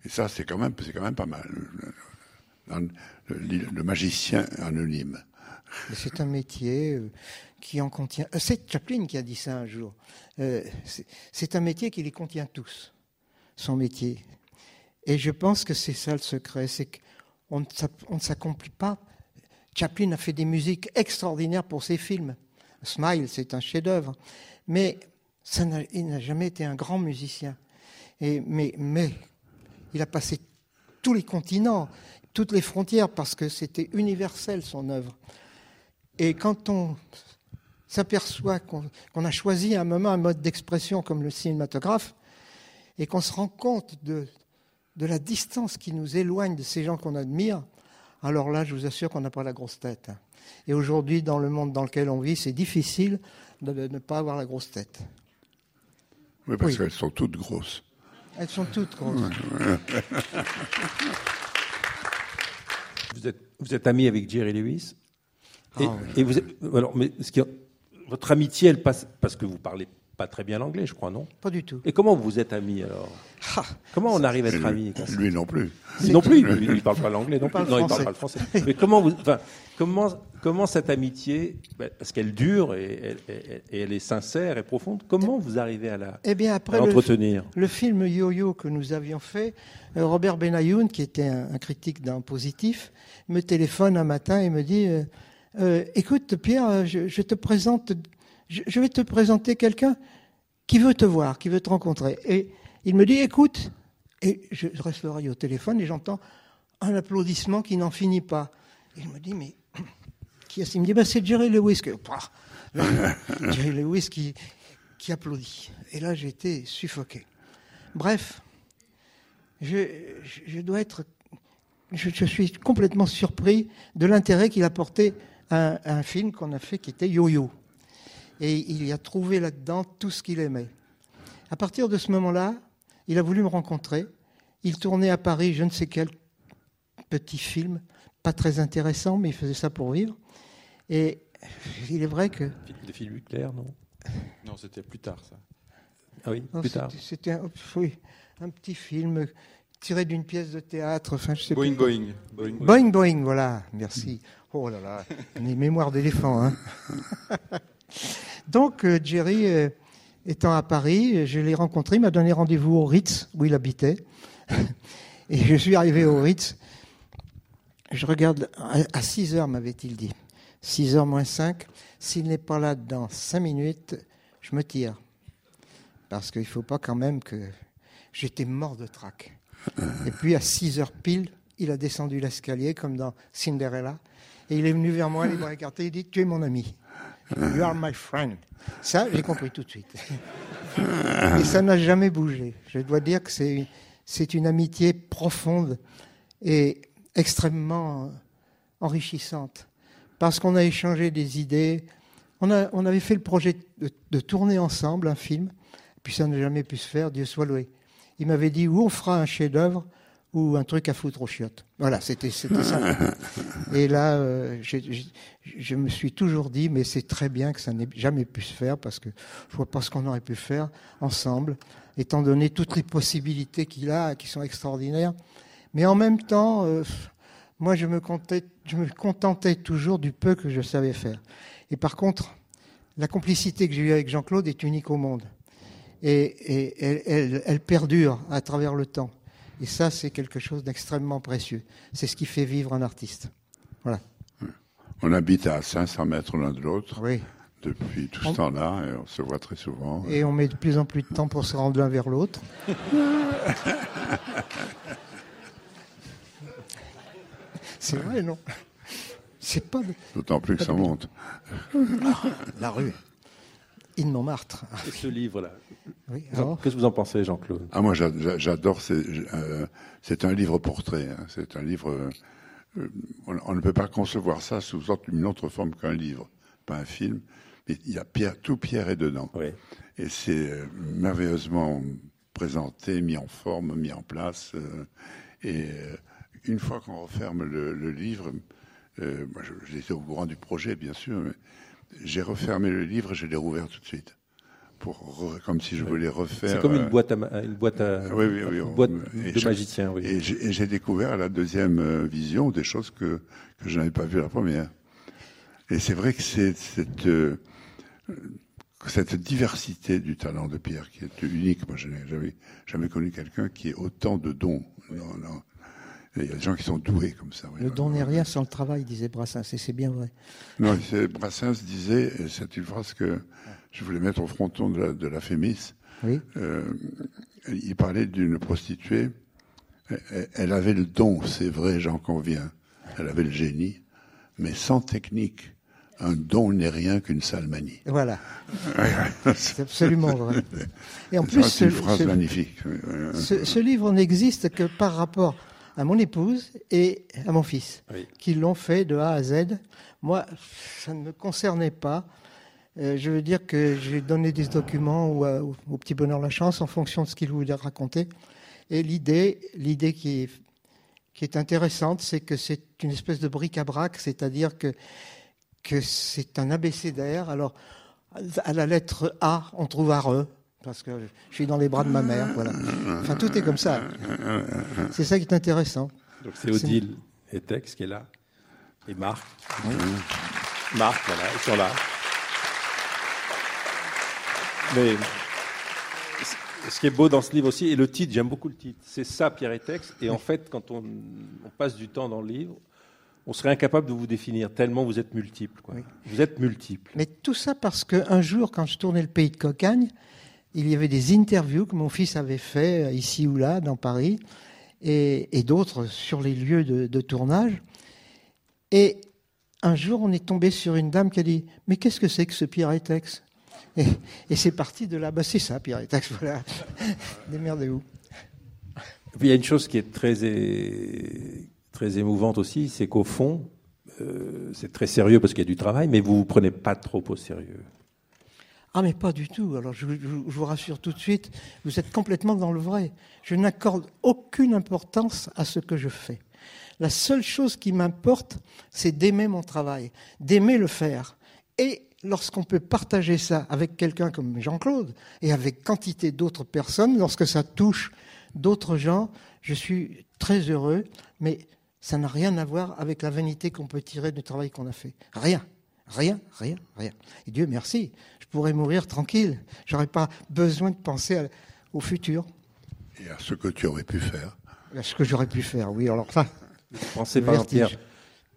Speaker 3: Et ça, c'est quand même, c'est quand même pas mal. Le, le- le magicien anonyme.
Speaker 4: C'est un métier euh, qui en contient. euh, C'est Chaplin qui a dit ça un jour. Euh, c'est- un métier qui les contient tous, son métier. Et je pense que c'est ça le secret, c'est qu'on ne s'accomplit pas. Chaplin a fait des musiques extraordinaires pour ses films. Smile, c'est un chef-d'œuvre. Mais ça il n'a jamais été un grand musicien. Mais, mais il a passé tous les continents, toutes les frontières, parce que c'était universel son œuvre. Et quand on s'aperçoit qu'on a choisi à un moment un mode d'expression comme le cinématographe, et qu'on se rend compte de, de la distance qui nous éloigne de ces gens qu'on admire, alors là, je vous assure qu'on n'a pas la grosse tête. Et aujourd'hui, dans le monde dans lequel on vit, c'est difficile de, de ne pas avoir la grosse tête.
Speaker 3: Oui, parce
Speaker 4: Oui.
Speaker 3: qu'elles sont toutes grosses.
Speaker 4: Elles sont toutes grosses.
Speaker 2: Vous êtes, vous êtes ami avec Jerry Lewis? Et,
Speaker 4: oui.
Speaker 2: et vous êtes- alors, mais ce qui- votre amitié, elle passe parce que vous parlez pas très bien l'anglais, je crois, non?
Speaker 4: Pas du tout.
Speaker 2: Et comment vous êtes amis alors?
Speaker 4: Ah,
Speaker 2: Comment on arrive à être amis
Speaker 3: lui non plus.
Speaker 2: Non plus, lui, il ne parle pas l'anglais non plus. Non, il parle pas le français. Mais comment, vous, enfin, comment, comment cette amitié, ben, parce qu'elle dure et elle, et- et elle est sincère et profonde, comment vous arrivez à la
Speaker 4: Eh bien,
Speaker 2: à
Speaker 4: après le,
Speaker 2: l'entretenir?
Speaker 4: le film Yo-Yo que nous avions fait, euh, Robert Benayoun, qui était un, un critique d'un positif, me téléphone un matin et me dit euh, Euh, Écoute, Pierre, je, je te présente, je, je vais te présenter quelqu'un qui veut te voir, qui veut te rencontrer. Et il me dit Écoute, et je reste l'oreille au téléphone et j'entends un applaudissement qui n'en finit pas. Il me dit, mais qui est-ce? Il me dit, bah, c'est Jerry Lewis. Jerry Lewis qui, qui applaudit. Et là, j'étais suffoqué. Bref, je, je- je dois être. Je, je suis complètement surpris de l'intérêt qu'il a porté un- film qu'on a fait qui était Yo-Yo. Et il y a trouvé là-dedans tout ce qu'il aimait. À partir de ce moment-là, il a voulu me rencontrer. Il tournait à Paris je ne sais quel petit film, pas très intéressant, mais il faisait ça pour vivre. Et il est vrai que
Speaker 2: Des films clairs, non?
Speaker 5: Non, c'était plus tard, ça.
Speaker 2: Ah oui,
Speaker 4: Non,
Speaker 2: plus tard.
Speaker 4: c'était- C'était un, oui, un petit film tiré d'une pièce de théâtre. Enfin, je sais
Speaker 5: Boing,
Speaker 4: plus.
Speaker 5: boing. Boing, boing.
Speaker 4: Boing, voilà. Merci. Oh là là, les mémoires d'éléphant. Hein. Donc, euh, Jerry, euh, étant à Paris, je l'ai rencontré. Il m'a donné rendez-vous au Ritz, où il habitait. Et je suis arrivé au Ritz. Je regarde à- à 6 heures, m'avait-il dit. 6 heures moins 5. S'il n'est pas là dans 5 minutes, je me tire. Parce qu'il ne faut pas quand même que. J'étais mort de trac. Et puis à 6 heures pile, il a descendu l'escalier comme dans Cinderella. Et il est venu vers moi, les bras écartés, il dit Tu es mon ami. You are my friend. Ça, j'ai compris tout de suite. Et ça n'a jamais bougé. Je dois dire que c'est, une amitié profonde et extrêmement enrichissante. Parce qu'on a échangé des idées. On, avait fait le projet de tourner ensemble un film, puis ça n'a jamais pu se faire, Dieu soit loué. Il m'avait dit ou on fera un chef-d'œuvre ou un truc à foutre aux chiottes. Voilà, c'était, ça. Et là, euh, je me suis toujours dit, mais c'est très bien que ça n'ait jamais pu se faire parce que je vois pas ce qu'on aurait pu faire ensemble, étant donné toutes les possibilités qu'il a, qui sont extraordinaires. Mais en même temps, euh, moi, je me, contentais, je me contentais toujours du peu que je savais faire. Et par contre, la complicité que j'ai eue avec Jean-Claude est unique au monde. Et, et elle, elle- elle perdure à travers le temps. Et ça, c'est quelque chose d'extrêmement précieux. C'est ce qui fait vivre un artiste. Voilà.
Speaker 3: On habite à 500 mètres l'un de l'autre
Speaker 4: Oui.
Speaker 3: depuis tout
Speaker 4: On-
Speaker 3: ce temps-là et on se voit très souvent.
Speaker 4: Et on met de plus en plus de temps pour se rendre l'un vers l'autre. C'est vrai, non? C'est pas
Speaker 3: D'autant plus que ça monte.
Speaker 4: la rue. In Montmartre.
Speaker 2: Et ce livre-là,
Speaker 4: Oui,
Speaker 2: qu'est-ce que vous en pensez, Jean-Claude?
Speaker 3: Ah, moi, j'a- j'a- j'adore. C'est euh, c'est un livre portrait. hein. C'est un livre. euh, euh, on, on ne peut pas concevoir ça sous autre- une autre forme qu'un livre, pas un film. Mais il y a Pierre, tout Pierre est dedans.
Speaker 2: Oui.
Speaker 3: Et c'est euh, merveilleusement présenté, mis en forme, mis en place. euh, et euh, une fois qu'on referme le, le livre, euh, moi, je- j'étais au courant du projet, bien sûr, mais j'ai refermé le livre et je l'ai rouvert tout de suite. Pour comme si je voulais refaire.
Speaker 2: C'est comme
Speaker 3: euh,
Speaker 2: une boîte à, une boîte à,
Speaker 3: oui, oui,
Speaker 2: une boîte de magicien.
Speaker 3: Et j'ai découvert à la deuxième euh, vision des choses que, que je n'avais pas vues à la première. Et c'est vrai que c'est cette, euh, cette diversité du talent de Pierre qui est unique. Moi, je n'ai jamais, jamais connu quelqu'un qui ait autant de dons. Non. Il y a des gens qui sont doués comme ça. oui.
Speaker 4: Le don n'est rien sans le travail, disait Brassens, et c'est bien vrai.
Speaker 3: Non, Brassens disait, et c'est une phrase que je voulais mettre au fronton de la, de la Fémis,
Speaker 4: Oui.
Speaker 3: euh, il parlait d'une prostituée. Elle- avait le don, c'est vrai, j'en conviens. Elle avait le génie, mais sans technique. Un don n'est rien qu'une sale manie.
Speaker 4: Voilà, c'est absolument vrai. Et en plus,
Speaker 3: c'est une
Speaker 4: ce-
Speaker 3: phrase
Speaker 4: ce-
Speaker 3: magnifique.
Speaker 4: Ce, ce livre n'existe que par rapport à mon épouse et à mon fils,
Speaker 2: Oui.
Speaker 4: qui l'ont fait de A à Z. Moi, ça ne me concernait pas. Euh, je veux dire que j'ai donné des documents au, au- au petit bonheur la chance en fonction de ce qu'il voulait raconter. Et l'idée, l'idée qui est, qui est intéressante, c'est que c'est une espèce de bric-à-brac, c'est-à-dire que, que c'est un abécédaire. Alors, à la lettre A, on trouve ARE, parce que je suis dans les bras de ma mère. Voilà. Enfin, tout est comme ça. C'est ça qui est intéressant.
Speaker 2: Donc c'est Odile et Tex qui est là. Et Marc. Marc, voilà, ils sont là. Mais ce qui est beau dans ce livre aussi, et le titre, j'aime beaucoup le titre, c'est ça, Pierre et Tex. Et en fait, quand on, on passe du temps dans le livre, on serait incapable de vous définir, tellement vous êtes quoi.
Speaker 4: Oui.
Speaker 2: Vous êtes multiples.
Speaker 4: Mais tout ça parce qu'un jour, quand je tournais le pays de Cocagne, il y avait des interviews que mon fils avait fait euh, ici ou là, dans Paris, et, d'autres sur les lieux de, tournage. Et un jour, on est tombé sur une dame qui a dit Mais qu'est-ce que c'est que ce Pyretex? Et, et c'est parti de là. Bah, c'est ça, Pyretex, voilà. Démerdez-vous.
Speaker 2: Il y a une chose qui est très émouvante aussi, c'est qu'au fond, euh, c'est très sérieux parce qu'il y a du travail, mais vous ne vous prenez pas trop au sérieux.
Speaker 4: Ah, mais pas du tout. Alors, je, vous rassure tout de suite, vous êtes complètement dans le vrai. Je n'accorde aucune importance à ce que je fais. La seule chose qui m'importe, c'est d'aimer mon travail, d'aimer le faire. Et lorsqu'on peut partager ça avec quelqu'un comme Jean-Claude et avec quantité d'autres personnes, lorsque ça touche d'autres gens, je suis très heureux, mais ça n'a rien à voir avec la vanité qu'on peut tirer du travail qu'on a fait. Rien. Rien, rien, rien. Et Dieu merci, pourrais mourir tranquille. J'aurais pas besoin de penser à- au futur,
Speaker 3: Et à ce que tu aurais pu faire.
Speaker 4: à ce que j'aurais pu faire. Oui, alors ça,
Speaker 2: Vous pensez par. Pierre,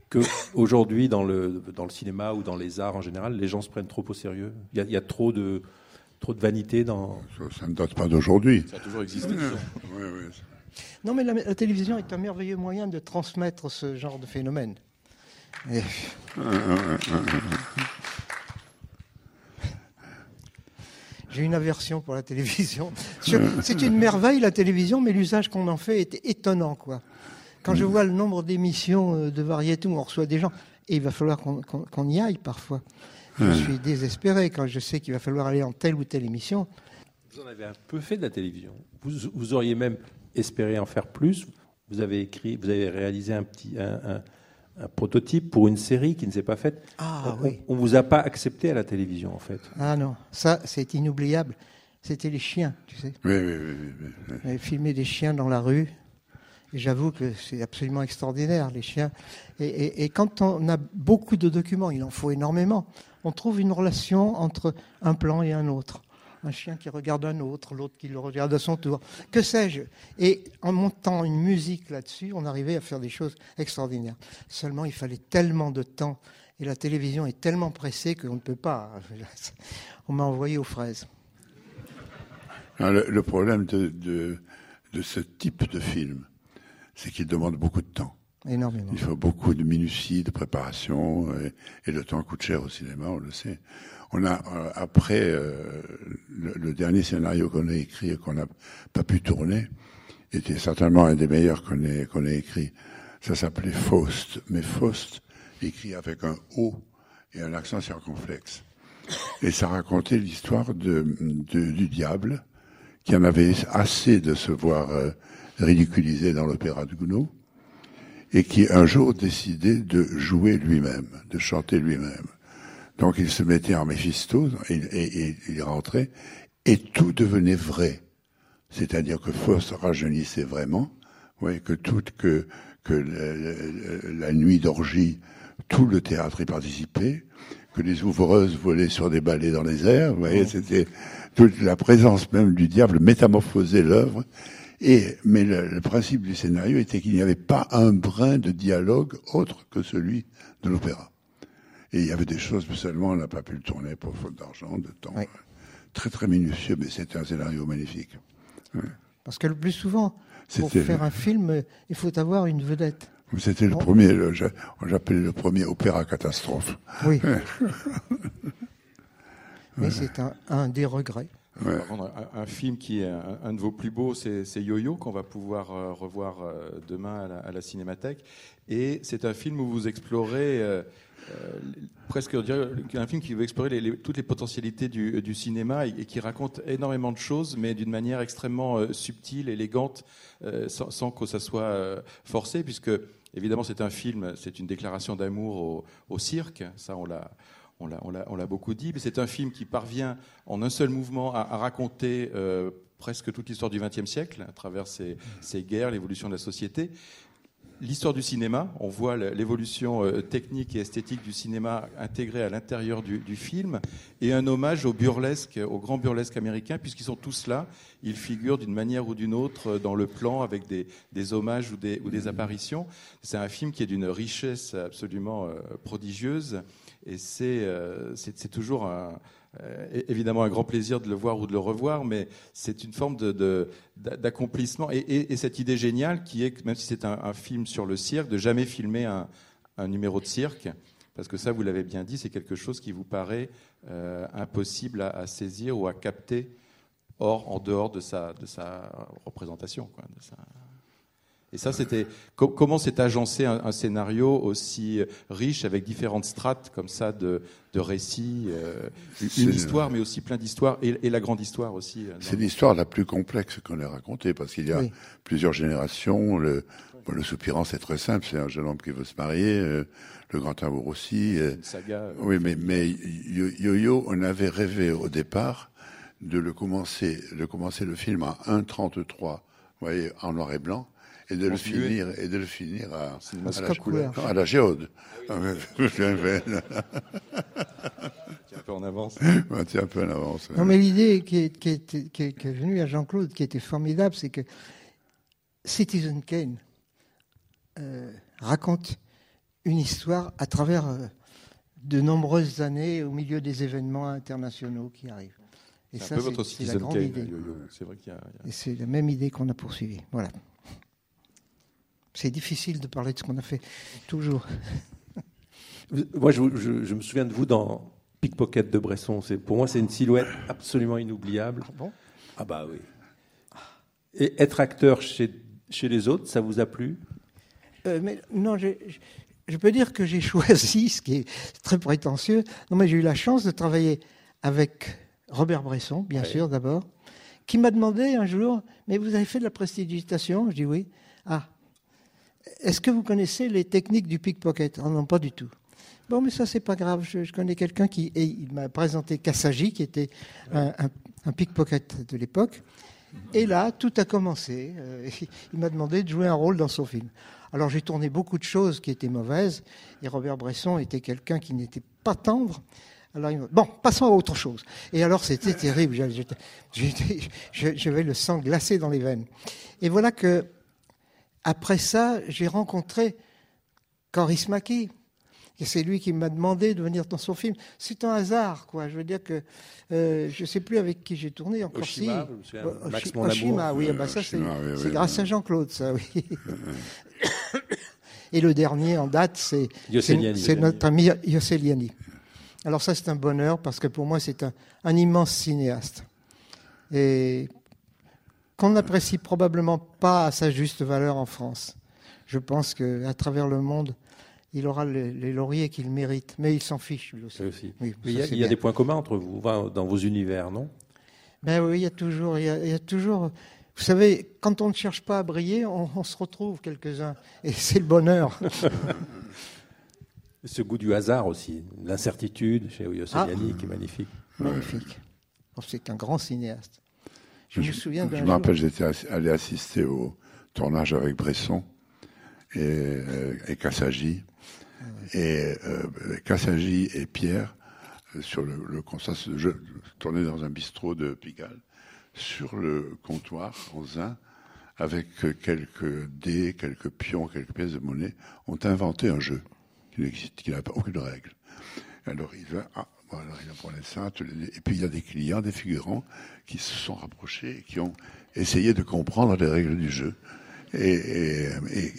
Speaker 2: qu'aujourd'hui, dans le, dans le cinéma ou dans les arts en général, les gens se prennent trop au sérieux il y, a, il y a trop, de, trop de vanité dans.
Speaker 3: Ça, ça ne date pas d'aujourd'hui.
Speaker 5: Ça a toujours existé.
Speaker 3: Oui, oui.
Speaker 4: Non, mais la, la télévision est un merveilleux moyen de transmettre ce genre de phénomène. Et- J'ai une aversion pour la télévision. C'est une merveille la télévision, mais l'usage qu'on en fait est étonnant, quoi. Quand je vois le nombre d'émissions euh, de variétés où on reçoit des gens, et il va falloir qu'on y aille parfois. Je suis désespéré quand je sais qu'il va falloir aller en telle ou telle émission.
Speaker 2: Vous en avez un peu fait de la télévision. Vous, vous auriez même espéré en faire plus. Vous avez écrit, vous avez réalisé un petit un, un- un prototype pour une série qui ne s'est pas faite.
Speaker 4: Ah
Speaker 2: on,
Speaker 4: oui.
Speaker 2: on vous a pas accepté à la télévision en fait.
Speaker 4: Ah non, ça c'est inoubliable. C'était les chiens, tu sais.
Speaker 3: Oui, oui, oui, oui, oui.
Speaker 4: J'avais filmé des chiens dans la rue. Et j'avoue que c'est absolument extraordinaire, les chiens. Et, et- et quand on a beaucoup de documents, il en faut énormément, on trouve une relation entre un plan et un autre. Un chien qui regarde un autre, l'autre qui le regarde à son tour. Que sais-je? Et en montant une musique là-dessus, on arrivait à faire des choses extraordinaires. Seulement, il fallait tellement de temps. Et la télévision est tellement pressée qu'on ne peut pas. On m'a envoyé aux fraises.
Speaker 3: Alors, le, le problème de, de, de ce type de film, c'est qu'il demande beaucoup de temps.
Speaker 4: Énormément.
Speaker 3: Il faut beaucoup de minutie, de préparation, et, et le temps coûte cher au cinéma, on le sait. On a euh, après euh, le, dernier scénario qu'on a écrit et qu'on n'a pas pu tourner était certainement un des meilleurs qu'on ait qu'on ait écrit. Ça s'appelait Faust, mais Faust écrit avec un O et un accent circonflexe. Et ça racontait l'histoire du diable qui en avait assez de se voir euh, ridiculisé dans l'opéra de Gounod et qui un jour décidait de jouer lui-même, de chanter lui-même. Donc il se mettait en Méphisto et, et- et il rentrait et tout devenait vrai. C'est-à-dire que Faust rajeunissait vraiment, ouais, que tout, que, que la nuit d'orgie, tout le théâtre y participait, que les ouvreuses volaient sur des balais dans les airs, vous voyez, c'était toute la présence même du diable métamorphosait l'œuvre. Et, mais le, le principe du scénario était qu'il n'y avait pas un brin de dialogue autre que celui de l'opéra. Et il y avait des choses, mais seulement on n'a pas pu le tourner pour faute d'argent, de temps.
Speaker 4: Oui.
Speaker 3: Très très minutieux, mais c'était un scénario magnifique.
Speaker 4: Parce que le plus souvent, pour faire un film, il faut avoir une vedette.
Speaker 3: C'était le
Speaker 4: Bon.
Speaker 3: premier, j'appelais le premier opéra catastrophe.
Speaker 4: Oui. Mais c'est un, un des regrets.
Speaker 3: Ouais.
Speaker 5: Par contre, un, un film qui est un, un de vos plus beaux, c'est c'est Yo-Yo, qu'on va pouvoir euh, revoir euh, demain à la, à la Cinémathèque. Et c'est un film où vous explorez, euh, euh, presque un film qui veut explorer toutes les potentialités du, cinéma et, qui raconte énormément de choses, mais d'une manière extrêmement euh, subtile, élégante, euh, sans, que ça soit forcé, puisque évidemment c'est un film, c'est une déclaration d'amour au, cirque, ça on l'a. On l'a- beaucoup dit, mais c'est un film qui parvient en un seul mouvement à, raconter presque toute l'histoire du XXe siècle, à travers ces guerres, l'évolution de la société. L'histoire du cinéma, on voit l'évolution euh, technique et esthétique du cinéma intégrée à l'intérieur du, film, et un hommage au burlesque, au grand burlesque américain, puisqu'ils sont tous là, ils figurent d'une manière ou d'une autre euh, dans le plan avec des, hommages ou des, apparitions. C'est un film qui est d'une richesse absolument euh, prodigieuse, et c'est toujours un, euh, évidemment un grand plaisir de le voir ou de le revoir, mais c'est une forme d'accomplissement et, et- et cette idée géniale qui est même si c'est un, film sur le cirque, de jamais filmer un, numéro de cirque Parce que ça, vous l'avez bien dit, c'est quelque chose qui vous paraît euh, impossible à, saisir ou à capter hors, en dehors de sa, représentation. Et ça, c'était co- comment s'est agencé un, un scénario aussi riche avec différentes strates comme ça de, de récits, euh, une histoire, mais aussi plein d'histoires et, et la grande histoire aussi. euh,
Speaker 3: C'est l'histoire la plus complexe qu'on ait racontée, parce qu'il y a
Speaker 4: Oui.
Speaker 3: plusieurs générations. Le, bon, le soupirant, c'est très simple, c'est un jeune homme qui veut se marier. euh, le grand amour aussi. euh,
Speaker 5: une saga. euh,
Speaker 3: oui, mais, mais Yo- Yo-Yo, on avait rêvé au départ de le commencer, de commencer le film à 1,33, vous voyez, en noir et blanc, et de le finir, et de le finir à, à la,
Speaker 4: couleur.
Speaker 3: non, à la géode. Ah,
Speaker 5: est un peu en avance.
Speaker 3: Un peu en avance.
Speaker 4: Non, mais l'idée qui est, qui, est, qui est- qui est venue à Jean-Claude, qui était formidable, c'est que Citizen Kane euh, raconte une histoire à travers euh, de nombreuses années au milieu des événements internationaux qui arrivent. Et
Speaker 5: C'est un
Speaker 4: ça,
Speaker 5: peu
Speaker 4: c'est
Speaker 5: votre
Speaker 4: c'est la
Speaker 5: Citizen
Speaker 4: grande
Speaker 5: Kane.
Speaker 4: idée.
Speaker 5: C'est vrai qu'il y a- il y a-
Speaker 4: Et c'est la même idée qu'on a poursuivie. Voilà. C'est difficile de parler de ce qu'on a fait, toujours.
Speaker 2: Moi, je, je- je me souviens de vous dans Pickpocket de Bresson. Pour moi, c'est une silhouette absolument inoubliable.
Speaker 4: bon?
Speaker 2: Ah bah oui. Et être acteur chez, chez les autres, ça vous a plu?
Speaker 4: Euh, mais non, je, je peux dire que j'ai choisi, ce qui est très prétentieux. Non, mais j'ai eu la chance de travailler avec Robert Bresson, bien
Speaker 2: Ouais.
Speaker 4: sûr, d'abord, qui m'a demandé un jour Mais vous avez fait de la prestidigitation? Je dis oui. Ah, est-ce que vous connaissez les techniques du pickpocket? Ah non, pas du tout. Bon, mais ça, c'est pas grave. Je, connais quelqu'un qui. Il m'a présenté Kassaji, qui était un, pickpocket de l'époque. Et là, tout a commencé. Euh, il m'a demandé de jouer un rôle dans son film. Alors j'ai tourné beaucoup de choses qui étaient mauvaises, et Robert Bresson était quelqu'un qui n'était pas tendre. Alors bon, passons à autre chose. Et alors c'était terrible. J'avais le sang glacé dans les veines. Et voilà que après ça, j'ai rencontré Coris Maki. Et c'est lui qui m'a demandé de venir dans son film. C'est un hasard, quoi. Je veux dire que euh, je ne sais plus avec qui j'ai tourné encore.
Speaker 2: Oshima,
Speaker 4: si.
Speaker 2: Max
Speaker 4: Oshima,
Speaker 2: Amour.
Speaker 4: oui, ah bah ça c'est
Speaker 3: oui, oui,
Speaker 4: grâce
Speaker 3: oui.
Speaker 4: à Jean-Claude, ça, oui. Et le dernier en date, c'est
Speaker 2: Yosseliani.
Speaker 4: c'est- c'est notre ami Yosseliani. Alors ça, c'est un bonheur parce que pour moi, c'est un, un immense cinéaste. Et qu'on n'apprécie probablement pas à sa juste valeur en France. Je pense qu'à travers le monde, il aura les, les lauriers qu'il mérite. Mais il s'en fiche, lui aussi.
Speaker 2: Ça aussi.
Speaker 4: Oui,
Speaker 2: Mais il y a,
Speaker 4: c'est
Speaker 2: il y a
Speaker 4: bien.
Speaker 2: des points communs entre vous, dans vos univers, non?
Speaker 4: Ben oui, il y a toujours, il y a, il y a toujours. Vous savez, quand on ne cherche pas à briller, on, on se retrouve quelques-uns, et c'est le bonheur.
Speaker 2: Ce goût du hasard aussi, l'incertitude chez
Speaker 4: Ah.
Speaker 2: Yosseliani, qui est magnifique.
Speaker 4: Magnifique. C'est un grand cinéaste. Je, me souviens
Speaker 3: Je me rappelle, j'étais allé assister au tournage avec Bresson et, euh, et Kassagi. Et euh, Kassagi et Pierre, euh, sur le, le constat, je tournais dans un bistrot de Pigalle, sur le comptoir en zin, avec euh, quelques dés, quelques pions, quelques pièces de monnaie, ont inventé un jeu qui n'a pas aucune règle. Alors il va, ah, voilà, il a et puis il y a des clients, des figurants qui se sont rapprochés et qui ont essayé de comprendre les règles du jeu. Et, et,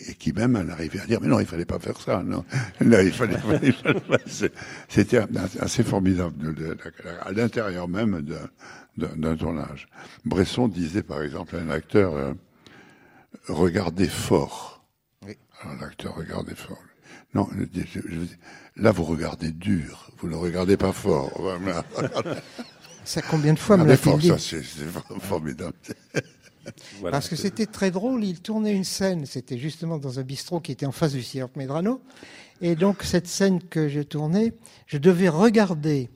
Speaker 3: et- qui même en arrivaient à dire mais non il fallait pas faire ça non, Non, il fallait, c'était assez formidable de- de- de- à l'intérieur même d'un tournage. Bresson disait par exemple à un acteur euh, regardez fort.
Speaker 4: Oui.
Speaker 3: alors l'acteur regardait fort non je dis- je- je dis, là vous regardez dur vous ne regardez pas fort Voilà.
Speaker 4: Ça, combien de fois me l'a-t-il
Speaker 3: fort,
Speaker 4: dit
Speaker 3: ça c'est formidable
Speaker 2: Voilà.
Speaker 4: Parce que c'était très drôle. Il tournait une scène. C'était justement dans un bistrot qui était en face du Cirque Medrano. Et donc, cette scène que je tournais, je devais regarder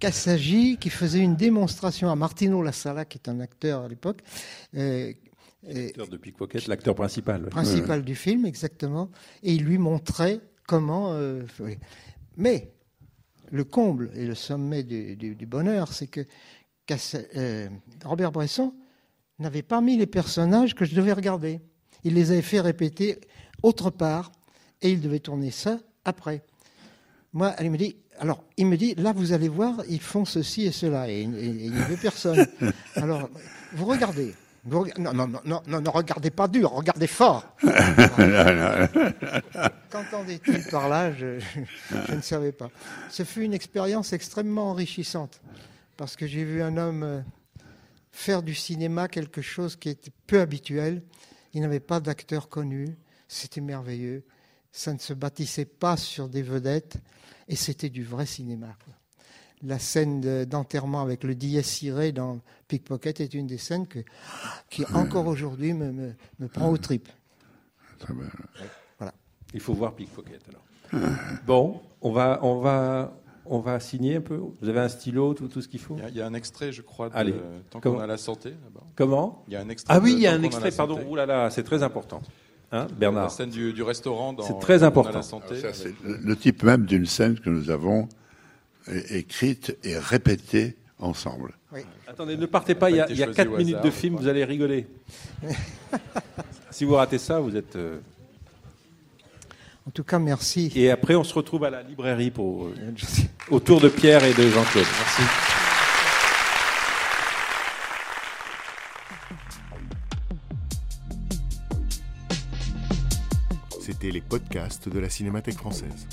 Speaker 4: Kassagi qui faisait une démonstration à Martino Lassala, qui est un acteur à l'époque, euh,
Speaker 2: L'acteur de Pickpocket, l'acteur principal. ouais.
Speaker 4: principal du film, exactement. Et il lui montrait comment. euh, oui. Mais le comble et le sommet du, du- du bonheur, c'est que euh, Robert Bresson n'avait pas mis les personnages que je devais regarder. Il les avait fait répéter autre part et il devait tourner ça après. Moi, elle me dit, alors, il me dit, là, vous allez voir, ils font ceci et cela. Et, et- et il n'y avait personne. Alors, vous regardez. Non, non, non, non, non, ne regardez pas dur, regardez fort. Qu'entendait-il par là? Je, ne savais pas. Ce fut une expérience extrêmement enrichissante parce que j'ai vu un homme euh, faire du cinéma quelque chose qui était peu habituel. Il n'avait pas d'acteur connu, c'était merveilleux. Ça ne se bâtissait pas sur des vedettes et c'était du vrai cinéma. quoi. La scène de- d'enterrement avec le dies irae dans Pickpocket est une des scènes que, qui encore aujourd'hui me, me, me prend aux tripes.
Speaker 3: Très bien.
Speaker 2: Il faut voir Pickpocket alors. Bon, on va, on va, on va signer un peu. Vous avez un stylo, tout, tout ce qu'il faut.
Speaker 5: Il y, a, il y a un extrait, je crois, de
Speaker 2: Allez.
Speaker 5: Tant
Speaker 2: Comment
Speaker 5: qu'on a la santé.
Speaker 2: Comment
Speaker 5: Il y a un extrait.
Speaker 2: Ah oui,
Speaker 5: de
Speaker 2: il y a un extrait.
Speaker 5: la
Speaker 2: Pardon. Ouh là là, c'est très important. Hein,
Speaker 5: La
Speaker 2: Bernard.
Speaker 5: scène du, du restaurant dans
Speaker 2: C'est très important.
Speaker 5: la santé.
Speaker 3: Alors ça, c'est le, le type même d'une scène que nous avons écrite et répétée ensemble.
Speaker 2: Attendez, ne partez pas. Il y a, il y a
Speaker 5: choisi
Speaker 2: 4
Speaker 5: au
Speaker 2: minutes
Speaker 5: hasard,
Speaker 2: de film. Vous allez rigoler. si vous ratez ça, vous êtes. euh,
Speaker 4: En tout cas, merci.
Speaker 2: Et après, on se retrouve à la librairie pour euh, autour de Pierre et de Jean-Claude. Merci.
Speaker 6: C'était les podcasts de la Cinémathèque française.